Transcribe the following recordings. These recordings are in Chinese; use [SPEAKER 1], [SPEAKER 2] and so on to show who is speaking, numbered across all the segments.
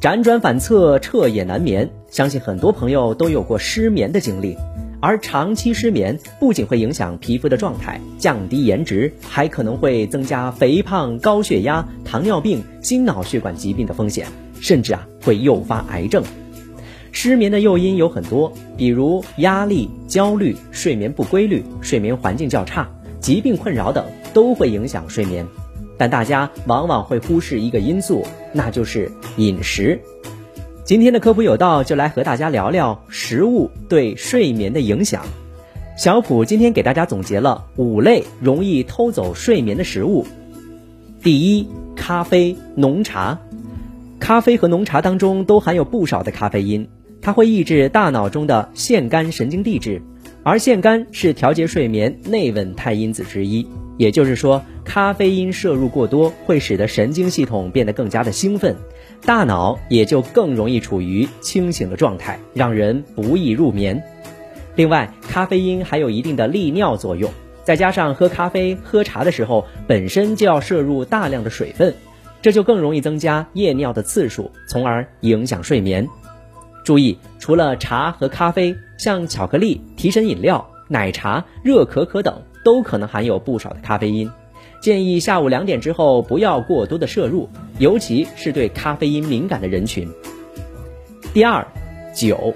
[SPEAKER 1] 辗转反侧，彻夜难眠，相信很多朋友都有过失眠的经历。而长期失眠不仅会影响皮肤的状态，降低颜值，还可能会增加肥胖、高血压、糖尿病、心脑血管疾病的风险，甚至啊会诱发癌症。失眠的诱因有很多，比如压力、焦虑、睡眠不规律、睡眠环境较差、疾病困扰等，都会影响睡眠。但大家往往会忽视一个因素，那就是饮食。今天的科普有道就来和大家聊聊食物对睡眠的影响。小普今天给大家总结了五类容易偷走睡眠的食物。第一，咖啡、浓茶。咖啡和浓茶当中都含有不少的咖啡因，它会抑制大脑中的腺苷神经递质，而腺苷是调节睡眠内稳态因子之一。也就是说，咖啡因摄入过多会使得神经系统变得更加的兴奋，大脑也就更容易处于清醒的状态，让人不易入眠。另外，咖啡因还有一定的利尿作用，再加上喝咖啡、喝茶的时候本身就要摄入大量的水分，这就更容易增加夜尿的次数，从而影响睡眠。注意，除了茶和咖啡，像巧克力、提神饮料、奶茶、热可可等。都可能含有不少的咖啡因，建议下午两点之后不要过多的摄入，尤其是对咖啡因敏感的人群。第二，酒，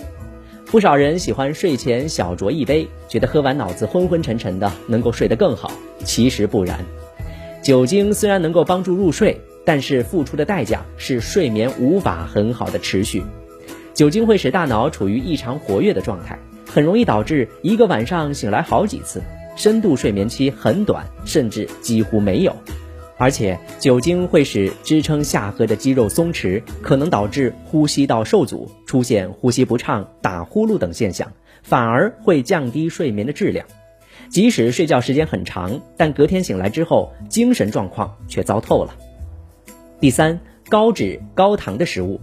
[SPEAKER 1] 不少人喜欢睡前小酌一杯，觉得喝完脑子昏昏沉沉的，能够睡得更好。其实不然，酒精虽然能够帮助入睡，但是付出的代价是睡眠无法很好的持续。酒精会使大脑处于异常活跃的状态，很容易导致一个晚上醒来好几次。深度睡眠期很短，甚至几乎没有，而且酒精会使支撑下颌的肌肉松弛，可能导致呼吸道受阻，出现呼吸不畅、打呼噜等现象，反而会降低睡眠的质量。即使睡觉时间很长，但隔天醒来之后，精神状况却糟透了。第三，高脂高糖的食物，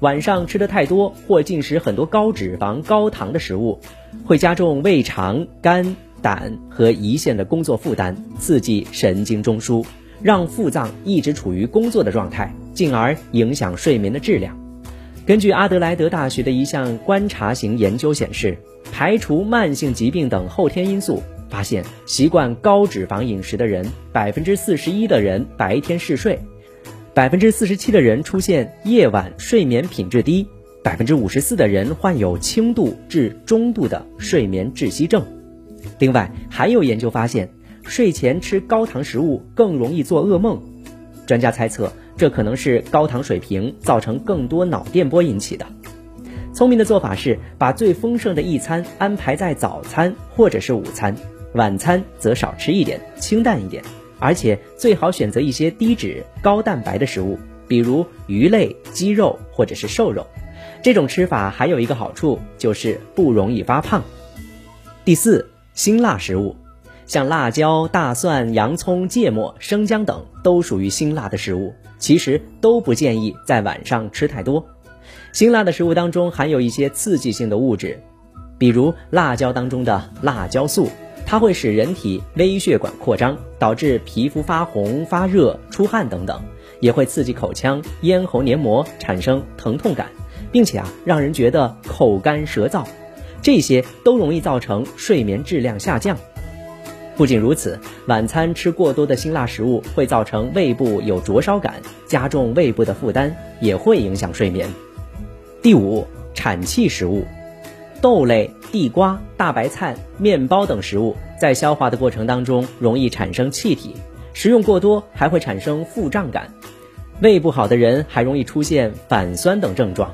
[SPEAKER 1] 晚上吃的太多或进食很多高脂肪高糖的食物，会加重胃肠肝。胆和胰腺的工作负担，刺激神经中枢，让腹脏一直处于工作的状态，进而影响睡眠的质量。根据阿德莱德大学的一项观察型研究显示，排除慢性疾病等后天因素，发现习惯高脂肪饮食的人，百分之四十一的人白天嗜睡，百分之四十七的人出现夜晚睡眠品质低，百分之五十四的人患有轻度至中度的睡眠窒息症。另外，还有研究发现，睡前吃高糖食物更容易做噩梦。专家猜测，这可能是高糖水平造成更多脑电波引起的。聪明的做法是把最丰盛的一餐安排在早餐或者是午餐，晚餐则少吃一点，清淡一点，而且最好选择一些低脂、高蛋白的食物，比如鱼类、鸡肉或者是瘦肉。这种吃法还有一个好处，就是不容易发胖。第四。辛辣食物，像辣椒、大蒜、洋葱、芥末、生姜等都属于辛辣的食物，其实都不建议在晚上吃太多。辛辣的食物当中含有一些刺激性的物质，比如辣椒当中的辣椒素，它会使人体微血管扩张，导致皮肤发红、发热、出汗等等，也会刺激口腔、咽喉黏膜产生疼痛感，并且啊，让人觉得口干舌燥。这些都容易造成睡眠质量下降。不仅如此，晚餐吃过多的辛辣食物会造成胃部有灼烧感，加重胃部的负担，也会影响睡眠。第五，产气食物，豆类、地瓜、大白菜、面包等食物在消化的过程当中容易产生气体，食用过多还会产生腹胀感。胃不好的人还容易出现反酸等症状。